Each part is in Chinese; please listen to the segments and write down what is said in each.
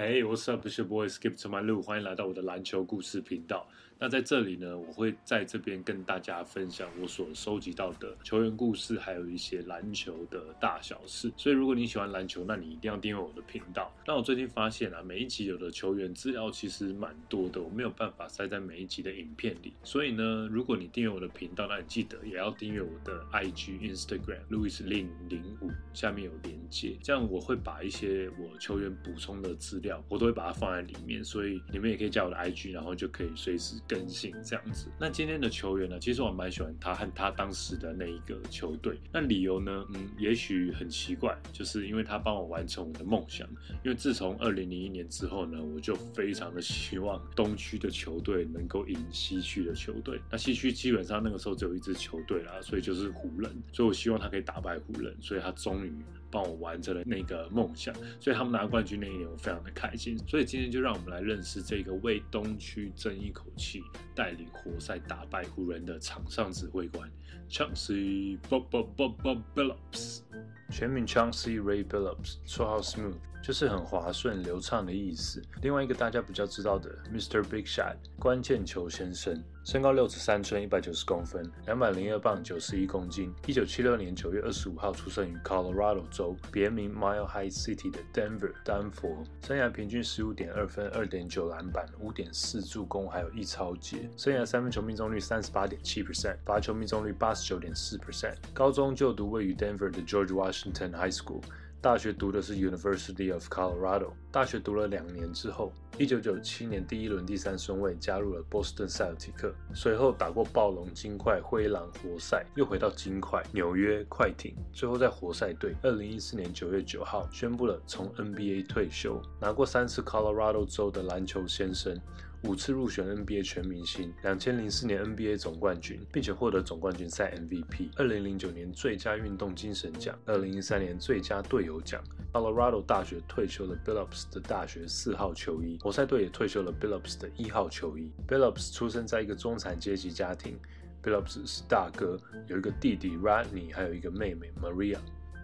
Hey, what's up? It's your boy Skip to my Lou.，欢迎来到我的篮球故事频道。那在这里呢，我会在这边跟大家分享我所收集到的球员故事，还有一些篮球的大小事。所以，如果你喜欢篮球，那你一定要订阅我的频道。那我最近发现啊，每一集有的球员资料其实蛮多的，我没有办法塞在每一集的影片里。所以呢，如果你订阅我的频道，那你记得也要订阅我的 IG、Instagram Louis Lin 零五，下面有连接，这样我会把一些我球员补充的资料，我都会把它放在里面。所以你们也可以加我的 IG，然后就可以随时。更新这样子，那今天的球员呢？其实我蛮喜欢他和他当时的那一个球队。那理由呢？嗯，也许很奇怪，就是因为他帮我完成我的梦想。因为自从二零零一年之后呢，我就非常的希望东区的球队能够赢西区的球队。那西区基本上那个时候只有一支球队啦，所以就是湖人。所以我希望他可以打败湖人，所以他终于帮我完成了那个梦想。所以他们拿冠军那一年，我非常的开心。所以今天就让我们来认识这个为东区争一口气。带领活塞打败湖人的场上指挥官 Chauncey Bob Bob Bob Bob Billups，全名 Chauncey Ray Billups，绰号 Smooth，就是很滑顺流畅的意思。另外一个大家比较知道的 Mr. Big Shot，关键球先生。身高六尺三寸，一百九十公分，两百零二磅，九十一公斤。一九七六年九月二十五号出生于 Colorado 州，别名 Mile High City 的 Denver 丹佛。生涯平均十五点二分，二点九篮板，五点四助攻，还有一超节。生涯三分球命中率三十八点七 percent，罚球命中率八十九点四 percent。高中就读位于 Denver 的 George Washington High School。大学读的是 University of Colorado。大学读了两年之后，一九九七年第一轮第三顺位加入了波士顿塞尔提克，随后打过暴龙、金块、灰狼、活塞，又回到金块、纽约快艇，最后在活塞队。二零一四年九月九号宣布了从 NBA 退休，拿过三次 Colorado 州的篮球先生。五次入选 NBA 全明星，两千零四年 NBA 总冠军，并且获得总冠军赛 MVP。二零零九年最佳运动精神奖，二零一三年最佳队友奖。Colorado 大学退休了 Billups 的大学四号球衣，活塞队也退休了 Billups 的一号球衣。Billups 出生在一个中产阶级家庭，Billups 是大哥，有一个弟弟 Rodney，还有一个妹妹 Maria。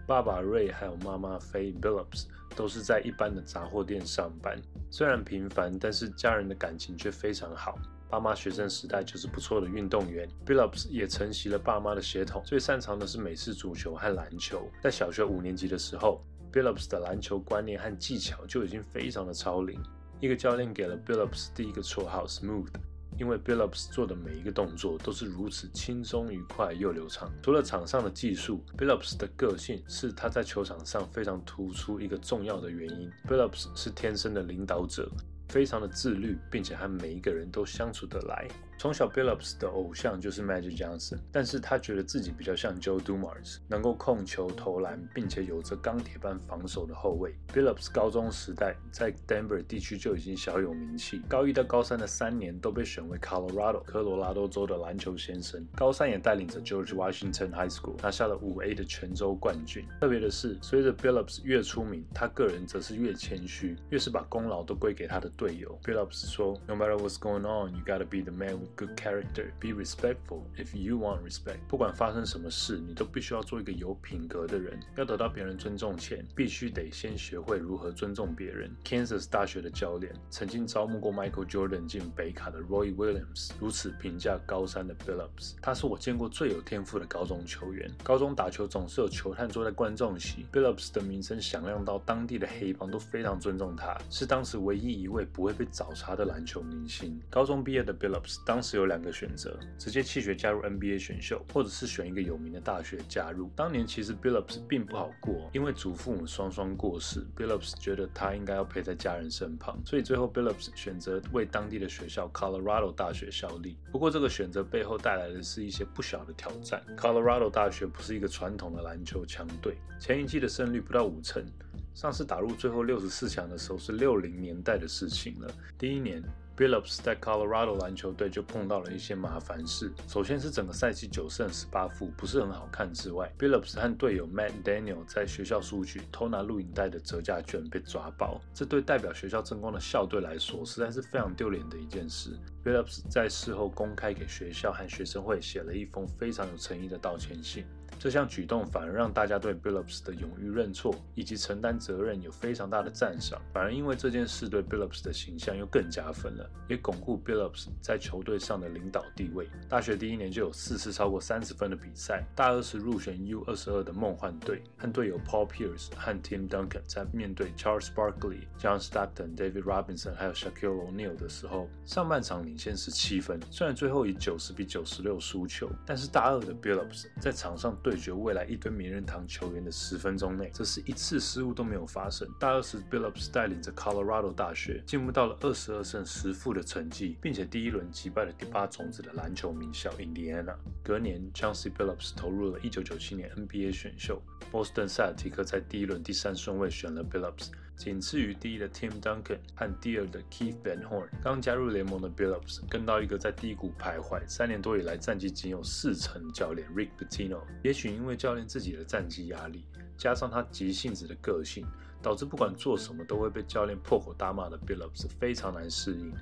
爸爸 Ray 还有妈妈 Fay Billups 都是在一般的杂货店上班，虽然平凡，但是家人的感情却非常好。爸妈学生时代就是不错的运动员，Billups 也承袭了爸妈的血统，最擅长的是美式足球和篮球。在小学五年级的时候，Billups 的篮球观念和技巧就已经非常的超龄。一个教练给了 Billups 第一个绰号 Smooth。因为 Billups 做的每一个动作都是如此轻松愉快又流畅。除了场上的技术，Billups 的个性是他在球场上非常突出一个重要的原因。Billups 是天生的领导者。非常的自律，并且和每一个人都相处得来。从小，Billups 的偶像就是 Magic Johnson，但是他觉得自己比较像 Joe Dumars，能够控球投篮，并且有着钢铁般防守的后卫。Billups 高中时代在 Denver 地区就已经小有名气，高一到高三的三年都被选为 Colorado 科罗拉多州的篮球先生。高三也带领着 George Washington High School 拿下了五 A 的全州冠军。特别的是，随着 Billups 越出名，他个人则是越谦虚，越是把功劳都归给他的队。队友 Billups 说：“No matter what's going on, you gotta be the man good character. Be respectful if you want respect. 不管发生什么事，你都必须要做一个有品格的人。要得到别人尊重前，必须得先学会如何尊重别人。” Kansas 大学的教练曾经招募过 Michael Jordan 进北卡的 Roy Williams，如此评价高三的 Billups：“ 他是我见过最有天赋的高中球员。高中打球总是有球探坐在观众席。Billups 的名声响亮到当地的黑帮都非常尊重他，是当时唯一一位。”不会被找茬的篮球明星。高中毕业的 Billups 当当时有两个选择：直接弃学加入 NBA 选秀，或者是选一个有名的大学加入。当年其实 Billups 并不好过，因为祖父母双双过世，Billups 觉得他应该要陪在家人身旁，所以最后 Billups 选择为当地的学校 Colorado 大学效力。不过这个选择背后带来的是一些不小的挑战。Colorado 大学不是一个传统的篮球强队，前一季的胜率不到五成。上次打入最后六十四强的时候是六零年代的事情了。第一年，Billups 在 Colorado 篮球队就碰到了一些麻烦事。首先是整个赛季九胜十八负，不是很好看之外，Billups 和队友 Matt Daniel 在学校书局偷拿录影带的折价券被抓包。这对代表学校争光的校队来说，实在是非常丢脸的一件事。Billups 在事后公开给学校和学生会写了一封非常有诚意的道歉信。这项举动反而让大家对 Billups 的勇于认错以及承担责任有非常大的赞赏。反而因为这件事对 Billups 的形象又更加分了，也巩固 Billups 在球队上的领导地位。大学第一年就有四次超过三十分的比赛。大二时入选 U 二十二的梦幻队，和队友 Paul Pierce 和 Tim Duncan 在面对 Charles Barkley、John Stockton、David Robinson 还有 Shaquille O'Neal 的时候，上半场领先十七分。虽然最后以九十比九十六输球，但是大二的 Billups 在场上对解决未来一堆名人堂球员的十分钟内，这是一次失误都没有发生。大二时 Billups 带领着 Colorado 大学进入到了二十二胜十负的成绩，并且第一轮击败了第八种子的篮球名校 Indiana。隔年，Chauncey Billups 投入了一九九七年 NBA 选秀，Boston 塞尔提克在第一轮第三顺位选了 Billups。仅次于第一的 Tim Duncan 和第二的 Keith Van Horn，刚加入联盟的 Billups 跟到一个在低谷徘徊三年多以来战绩仅有四成的教练 Rick Pitino。也许因为教练自己的战绩压力，加上他急性子的个性，导致不管做什么都会被教练破口大骂的 Billups 非常难适应。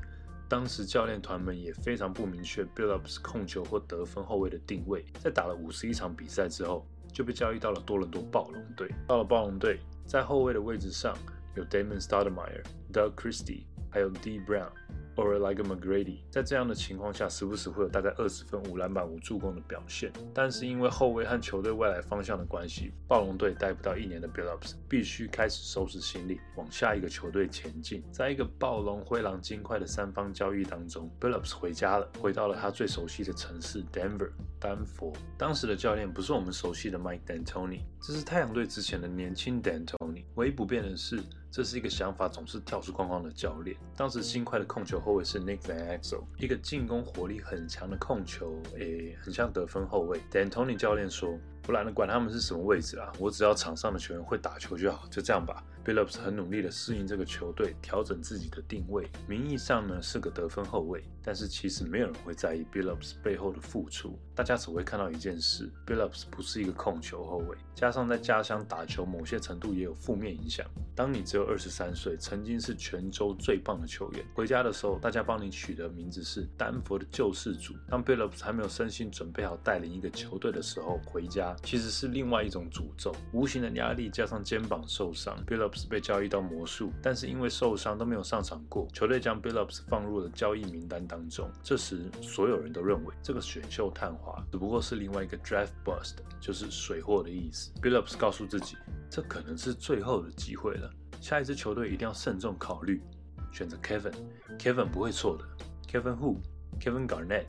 当时教练团们也非常不明确 Billups 控球或得分后卫的定位。在打了五十一场比赛之后，就被交易到了多伦多暴龙队。到了暴龙队，在后卫的位置上。有 Damon Stoudemire、Doug Christie，还有 D Brown。偶尔来个 McGrady，在这样的情况下，时不时会有大概二十分、五篮板、五助攻的表现。但是因为后卫和球队未来方向的关系，暴龙队待不到一年的 Billups 必须开始收拾行李，往下一个球队前进。在一个暴龙、灰狼、金块的三方交易当中，Billups 回家了，回到了他最熟悉的城市 Denver 丹佛。当时的教练不是我们熟悉的 Mike D'Antoni，这是太阳队之前的年轻 D'Antoni。唯一不变的是。这是一个想法总是跳出框框的教练。当时新快的控球后卫是 Nick Van Exel，一个进攻火力很强的控球，诶，很像得分后卫。Dan Tony 教练说，不然呢，管他们是什么位置啊，我只要场上的球员会打球就好，就这样吧。Billups 很努力的适应这个球队，调整自己的定位。名义上呢是个得分后卫，但是其实没有人会在意 Billups 背后的付出。大家只会看到一件事：Billups 不是一个控球后卫，加上在家乡打球，某些程度也有负面影响。当你只有二十三岁，曾经是全州最棒的球员，回家的时候，大家帮你取的名字是丹佛的救世主。当 Billups 还没有身心准备好带领一个球队的时候，回家其实是另外一种诅咒。无形的压力加上肩膀受伤，Billups。被交易到魔术，但是因为受伤都没有上场过。球队将 Billups 放入了交易名单当中。这时，所有人都认为这个选秀探花只不过是另外一个 draft bust，就是水货的意思。Billups 告诉自己，这可能是最后的机会了。下一支球队一定要慎重考虑，选择 Kevin。Kevin 不会错的。Kevin who？Kevin Garnett。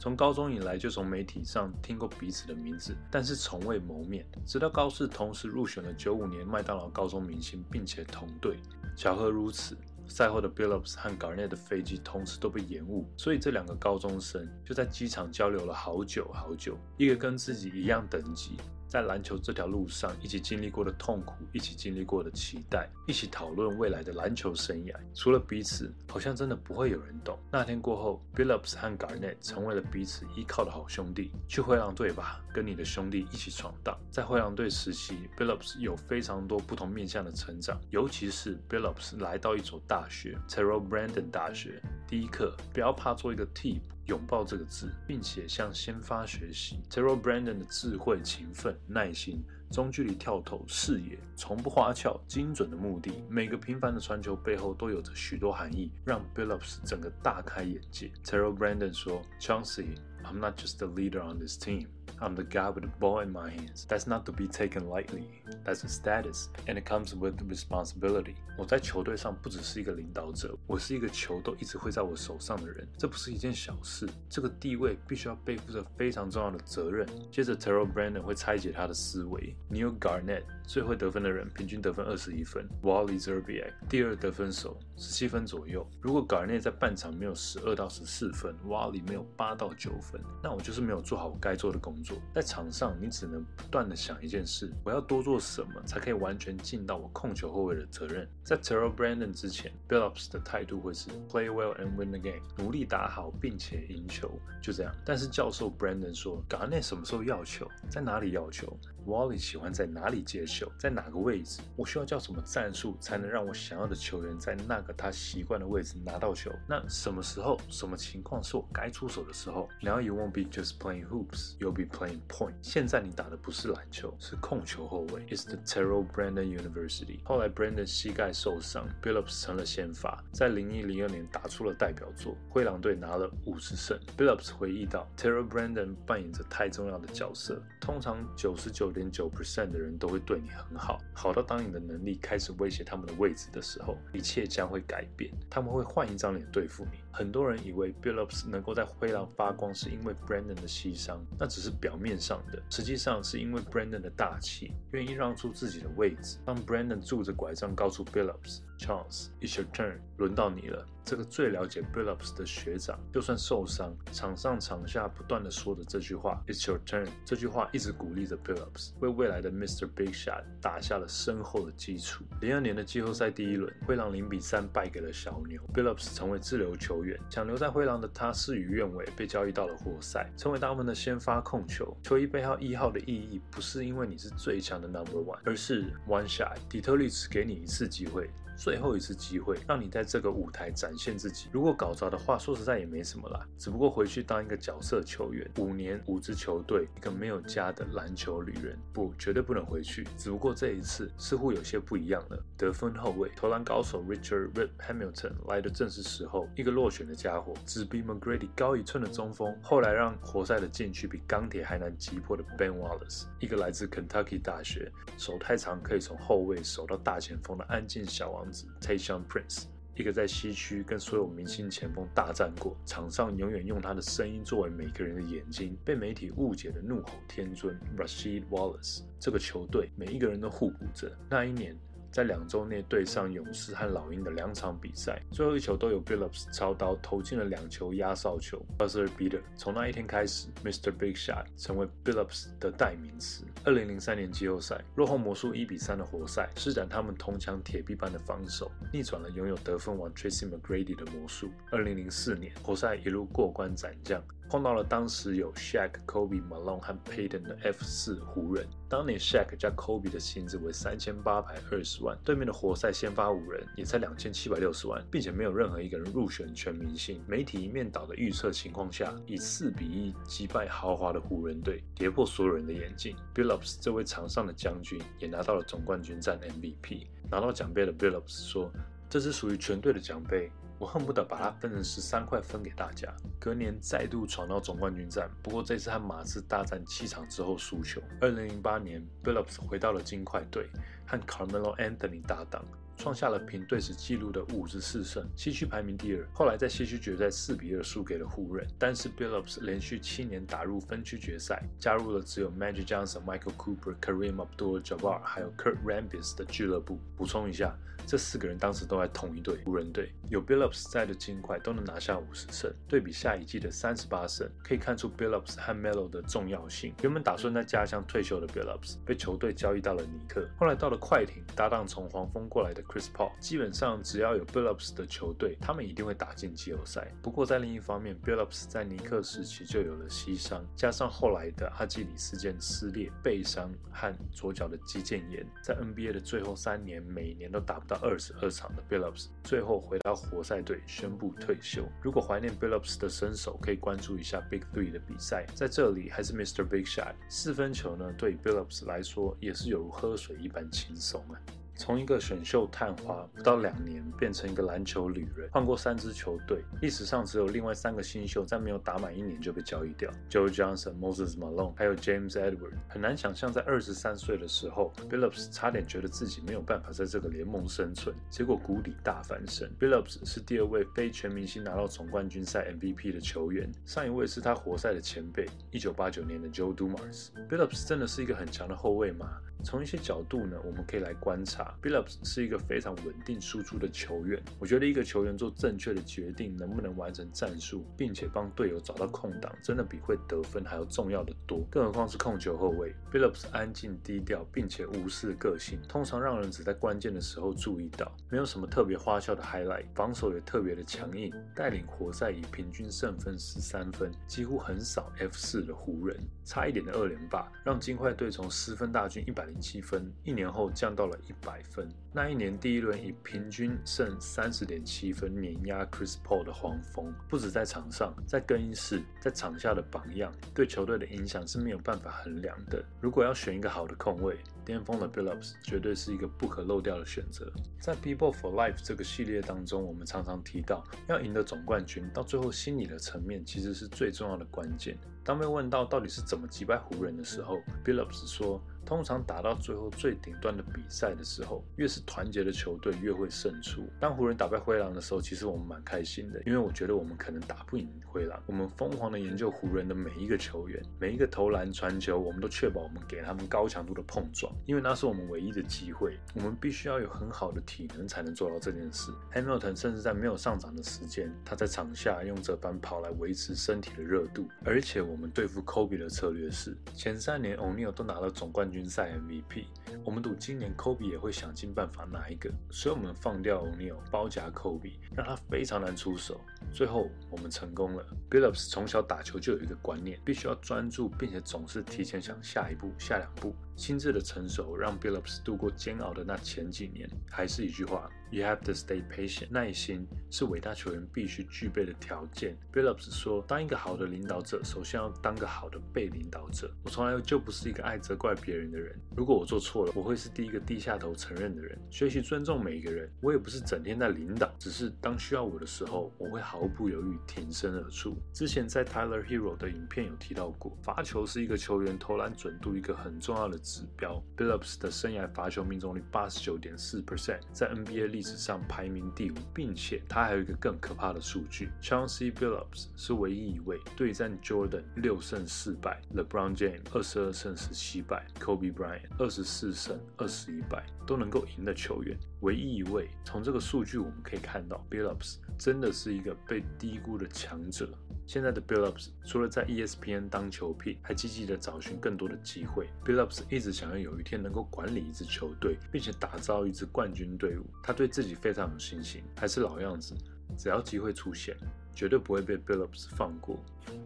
从高中以来就从媒体上听过彼此的名字，但是从未谋面。直到高四同时入选了九五年麦当劳高中明星，并且同队。巧合如此，赛后的 Billups 和 Garnett 的飞机同时都被延误，所以这两个高中生就在机场交流了好久好久。一个跟自己一样等级。在篮球这条路上，一起经历过的痛苦，一起经历过的期待，一起讨论未来的篮球生涯。除了彼此，好像真的不会有人懂。那天过后，Billups 和 Garnett 成为了彼此依靠的好兄弟。去灰狼队吧，跟你的兄弟一起闯荡。在灰狼队时期，Billups 有非常多不同面向的成长，尤其是 Billups 来到一所大学 t e r r e l Brandon 大学。第一课，不要怕做一个替补。拥抱这个字，并且向先发学习。Terrell Brandon 的智慧、勤奋、耐心、中距离跳投、视野，从不花俏、精准的目的。每个平凡的传球背后都有着许多含义，让 Billups 整个大开眼界。Terrell Brandon 说：“Chauncey。” I'm not just a leader on this team. I'm the guy with the ball in my hands. That's not to be taken lightly. That's a status, and it comes with responsibility. 我在球队上不只是一个领导者，我是一个球都一直会在我手上的人。这不是一件小事，这个地位必须要背负着非常重要的责任。接着，Terrell Brandon 会拆解他的思维。Neil Garnett 最会得分的人，平均得分二十一分。Wally Zerbiak 第二得分手，十七分左右。如果 Garnett 在半场没有十二到十四分，Wally 没有八到九分。那我就是没有做好我该做的工作。在场上，你只能不断的想一件事：我要多做什么，才可以完全尽到我控球后卫的责任。在 Terrell Brandon 之前，Billups 的态度会是 Play well and win the game，努力打好并且赢球，就这样。但是教授 Brandon 说，Garnett 什么时候要球，在哪里要球？Wally 喜欢在哪里接球，在哪个位置？我需要叫什么战术，才能让我想要的球员在那个他习惯的位置拿到球？那什么时候、什么情况是我该出手的时候？然后。you won't be just playing hoops, you'll be playing point。现在你打的不是篮球，是控球后卫。It's the Terrell Brandon University。后来 Brandon 膝盖受伤，Billups 成了先发，在零一零二年打出了代表作，灰狼队拿了五十胜。Billups 回忆到，Terrell Brandon 扮演着太重要的角色，通常九十九点九 percent 的人都会对你很好，好到当你的能力开始威胁他们的位置的时候，一切将会改变，他们会换一张脸对付你。很多人以为 Billups 能够在灰狼发光是因为 Brandon 的牺牲，那只是表面上的，实际上是因为 Brandon 的大气，愿意让出自己的位置。当 Brandon 拄着拐杖告诉 Billups，Chance，it's your turn，轮到你了。这个最了解 Billups 的学长，就算受伤，场上场下不断的说着这句话，It's your turn。这句话一直鼓励着 Billups，为未来的 Mr. Big Shot 打下了深厚的基础。零二年的季后赛第一轮，灰狼零比三败给了小牛，Billups 成为自由球员，想留在灰狼的他事与愿违，被交易到了活塞，成为他们的先发控球。球衣背号一号的意义，不是因为你是最强的 Number One，而是 One Shot。底特律只给你一次机会。最后一次机会，让你在这个舞台展现自己。如果搞砸的话，说实在也没什么啦，只不过回去当一个角色球员。五年五支球队，一个没有家的篮球旅人，不，绝对不能回去。只不过这一次似乎有些不一样了。得分后卫、投篮高手 Richard Rip Hamilton 来的正是时候。一个落选的家伙，只比 McGrady 高一寸的中锋，后来让活塞的禁区比钢铁还难击破的 Ben Wallace，一个来自 Kentucky 大学，手太长可以从后卫守到大前锋的安静小王。Tayshaun Prince，一个在西区跟所有明星前锋大战过，场上永远用他的声音作为每个人的眼睛，被媒体误解的怒吼天尊 Rashid Wallace。这个球队每一个人都互补着。那一年。在两周内对上勇士和老鹰的两场比赛，最后一球都有 Billups 操刀投进了两球压哨球，buzzer beater。从那一天开始，Mr. Big Shot 成为 Billups 的代名词。二零零三年季后赛，落后魔术一比三的活塞，施展他们铜墙铁壁般的防守，逆转了拥有得分王 Tracy McGrady 的魔术。二零零四年，活塞一路过关斩将。碰到了当时有 Shaq、Kobe、Malone 和 Payton 的 F 四湖人。当年 Shaq 加 Kobe 的薪资为三千八百二十万，对面的活塞先发五人也才两千七百六十万，并且没有任何一个人入选全明星。媒体一面倒的预测情况下，以四比一击败豪华的湖人队，跌破所有人的眼镜。Billups 这位场上的将军也拿到了总冠军战 MVP。拿到奖杯的 Billups 说：“这是属于全队的奖杯。”我恨不得把它分成十三块分给大家。隔年再度闯到总冠军战，不过这次和马刺大战七场之后输球。二零零八年，Billups 回到了金块队，和 Carmelo Anthony 搭档，创下了平队史纪录的五十四胜，西区排名第二。后来在西区决赛四比二输给了湖人，但是 Billups 连续七年打入分区决赛，加入了只有 Magic Johnson、Michael Cooper、Kareem Abdul-Jabbar 还有 Kurt Rambis 的俱乐部。补充一下。这四个人当时都在同一队湖人队，有 Billups 在的金块都能拿下五十胜，对比下一季的三十八胜，可以看出 Billups 和 Melo 的重要性。原本打算在家乡退休的 Billups 被球队交易到了尼克，后来到了快艇搭档从黄蜂过来的 Chris Paul。基本上只要有 Billups 的球队，他们一定会打进季后赛。不过在另一方面，Billups 在尼克时期就有了膝伤，加上后来的阿基里斯腱撕裂、背伤和左脚的肌腱炎，在 NBA 的最后三年，每年都打不到。二十二场的 Billups 最后回到活塞队宣布退休。如果怀念 Billups 的身手，可以关注一下 Big Three 的比赛。在这里还是 Mr. Big Shot 四分球呢？对 Billups 来说也是有如喝水一般轻松啊。从一个选秀探花不到两年，变成一个篮球旅人，换过三支球队，历史上只有另外三个新秀在没有打满一年就被交易掉：Joe Johnson、Moses Malone，还有 James Edward。很难想象，在二十三岁的时候，Billups 差点觉得自己没有办法在这个联盟生存，结果谷底大翻身。Billups 是第二位非全明星拿到总冠军赛 MVP 的球员，上一位是他活塞的前辈，一九八九年的 Joe Dumars。Billups 真的是一个很强的后卫吗？从一些角度呢，我们可以来观察，Billups 是一个非常稳定输出的球员。我觉得一个球员做正确的决定，能不能完成战术，并且帮队友找到空档，真的比会得分还要重要的多。更何况是控球后卫，Billups 安静低调，并且无视个性，通常让人只在关键的时候注意到。没有什么特别花哨的 highlight，防守也特别的强硬，带领活塞以平均胜分十三分，几乎很少 F 四的湖人，差一点的二连霸，让金块队从十分大军一百零。七分，一年后降到了一百分。那一年第一轮以平均胜三十点七分碾压 Chris Paul 的黄蜂，不止在场上，在更衣室，在场下的榜样，对球队的影响是没有办法衡量的。如果要选一个好的控卫，巅峰的 Billups 绝对是一个不可漏掉的选择。在 People for Life 这个系列当中，我们常常提到，要赢得总冠军，到最后心理的层面其实是最重要的关键。当被问到到底是怎么击败湖人的时候，Billups 说。通常打到最后最顶端的比赛的时候，越是团结的球队越会胜出。当湖人打败灰狼的时候，其实我们蛮开心的，因为我觉得我们可能打不赢灰狼。我们疯狂的研究湖人的每一个球员，每一个投篮传球，我们都确保我们给他们高强度的碰撞，因为那是我们唯一的机会。我们必须要有很好的体能才能做到这件事。Hamilton 甚至在没有上场的时间，他在场下用这班跑来维持身体的热度。而且我们对付 Kobe 的策略是，前三年 O'Neal 都拿了总冠军。军赛 MVP，我们赌今年 Kobe 也会想尽办法拿一个，所以我们放掉 O'Neal，包夹 Kobe，让他非常难出手。最后我们成功了。Billups 从小打球就有一个观念，必须要专注，并且总是提前想下一步、下两步。心智的成熟让 Billups 度过煎熬的那前几年。还是一句话，You have to stay patient。耐心是伟大球员必须具备的条件。Billups 说，当一个好的领导者，首先要当个好的被领导者。我从来就不是一个爱责怪别人的人。如果我做错我会是第一个低下头承认的人。学习尊重每一个人。我也不是整天在领导，只是当需要我的时候，我会毫不犹豫挺身而出。之前在 Tyler Hero 的影片有提到过，罚球是一个球员投篮准度一个很重要的。指标，Billups 的生涯罚球命中率八十九点四 percent，在 NBA 历史上排名第五，并且他还有一个更可怕的数据，Chauncey Billups 是唯一一位对战 Jordan 六胜四败，LeBron James 二十二胜十七败，Kobe Bryant 二十四四胜二十一败都能够赢的球员，唯一一位。从这个数据我们可以看到，Billups 真的是一个被低估的强者。现在的 Billups 除了在 ESPN 当球聘，还积极的找寻更多的机会。Billups 一直想要有一天能够管理一支球队，并且打造一支冠军队伍。他对自己非常有信心。还是老样子，只要机会出现，绝对不会被 Billups 放过。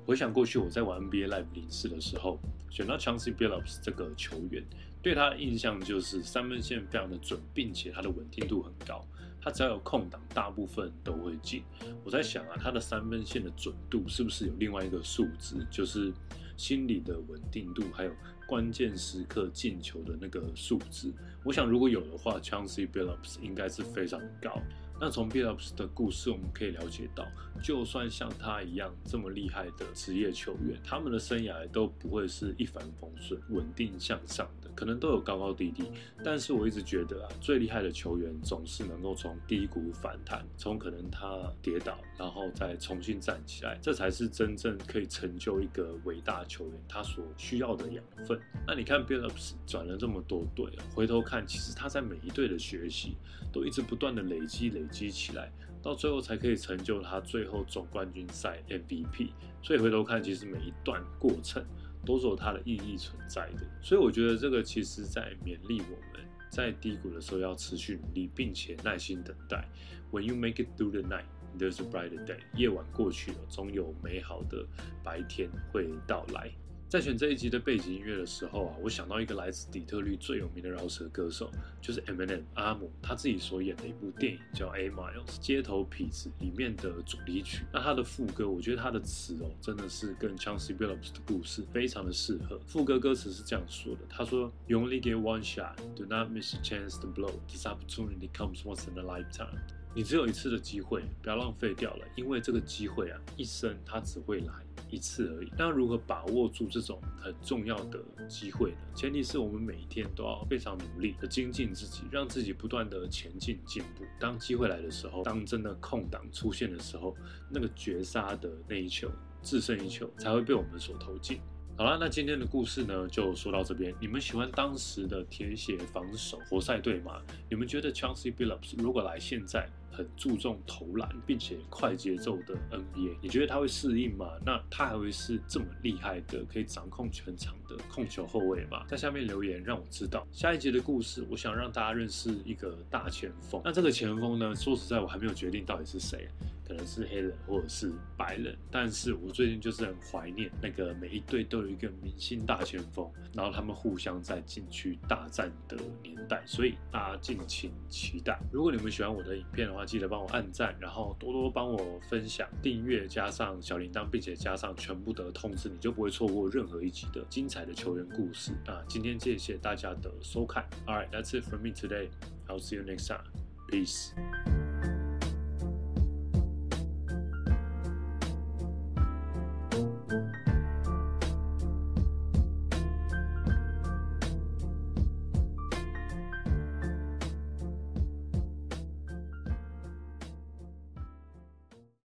回想过去我在玩 NBA Live 零四的时候，选到 Chancey Billups 这个球员，对他的印象就是三分线非常的准，并且他的稳定度很高。他只要有空档，大部分都会进。我在想啊，他的三分线的准度是不是有另外一个数值，就是心理的稳定度，还有关键时刻进球的那个数值？我想如果有的话，Chancey Billups 应该是非常高。那从 Billups 的故事，我们可以了解到，就算像他一样这么厉害的职业球员，他们的生涯都不会是一帆风顺、稳定向上的，可能都有高高低低。但是我一直觉得啊，最厉害的球员总是能够从低谷反弹，从可能他跌倒，然后再重新站起来，这才是真正可以成就一个伟大球员他所需要的养分。那你看 Billups 转了这么多队，回头看，其实他在每一队的学习都一直不断的累积累。积起来，到最后才可以成就他最后总冠军赛 MVP。所以回头看，其实每一段过程都是有它的意义存在的。所以我觉得这个其实在勉励我们在低谷的时候要持续努力，并且耐心等待。When you make it through the night, there's a brighter day。夜晚过去了，总有美好的白天会到来。在选这一集的背景音乐的时候啊，我想到一个来自底特律最有名的饶舌歌手，就是 Eminem 阿姆，他自己所演的一部电影叫《A Miles》街头痞子里面的主题曲。那他的副歌，我觉得他的词哦，真的是跟 Chauncey Billups 的故事非常的适合。副歌歌词是这样说的：他说，You only get one shot, do not miss a chance to blow. This opportunity comes once in a lifetime. 你只有一次的机会，不要浪费掉了，因为这个机会啊，一生它只会来一次而已。那如何把握住这种很重要的机会呢？前提是我们每一天都要非常努力的精进自己，让自己不断的前进进步。当机会来的时候，当真的空档出现的时候，那个绝杀的那一球，制胜一球才会被我们所投进。好了，那今天的故事呢，就说到这边。你们喜欢当时的铁血防守活塞队吗？你们觉得 Chauncey Billups 如果来现在很注重投篮并且快节奏的 NBA，你觉得他会适应吗？那他还会是这么厉害的，可以掌控全场的控球后卫吗？在下面留言让我知道。下一集的故事，我想让大家认识一个大前锋。那这个前锋呢，说实在，我还没有决定到底是谁。可能是黑人或者是白人。但是我最近就是很怀念那个每一队都有一个明星大前锋，然后他们互相在禁区大战的年代，所以大家敬请期待。如果你们喜欢我的影片的话，记得帮我按赞，然后多多帮我分享、订阅，加上小铃铛，并且加上全部的通知，你就不会错过任何一集的精彩的球员故事。那今天谢谢大家的收看。All right, that's it for me today. I'll see you next time. Peace.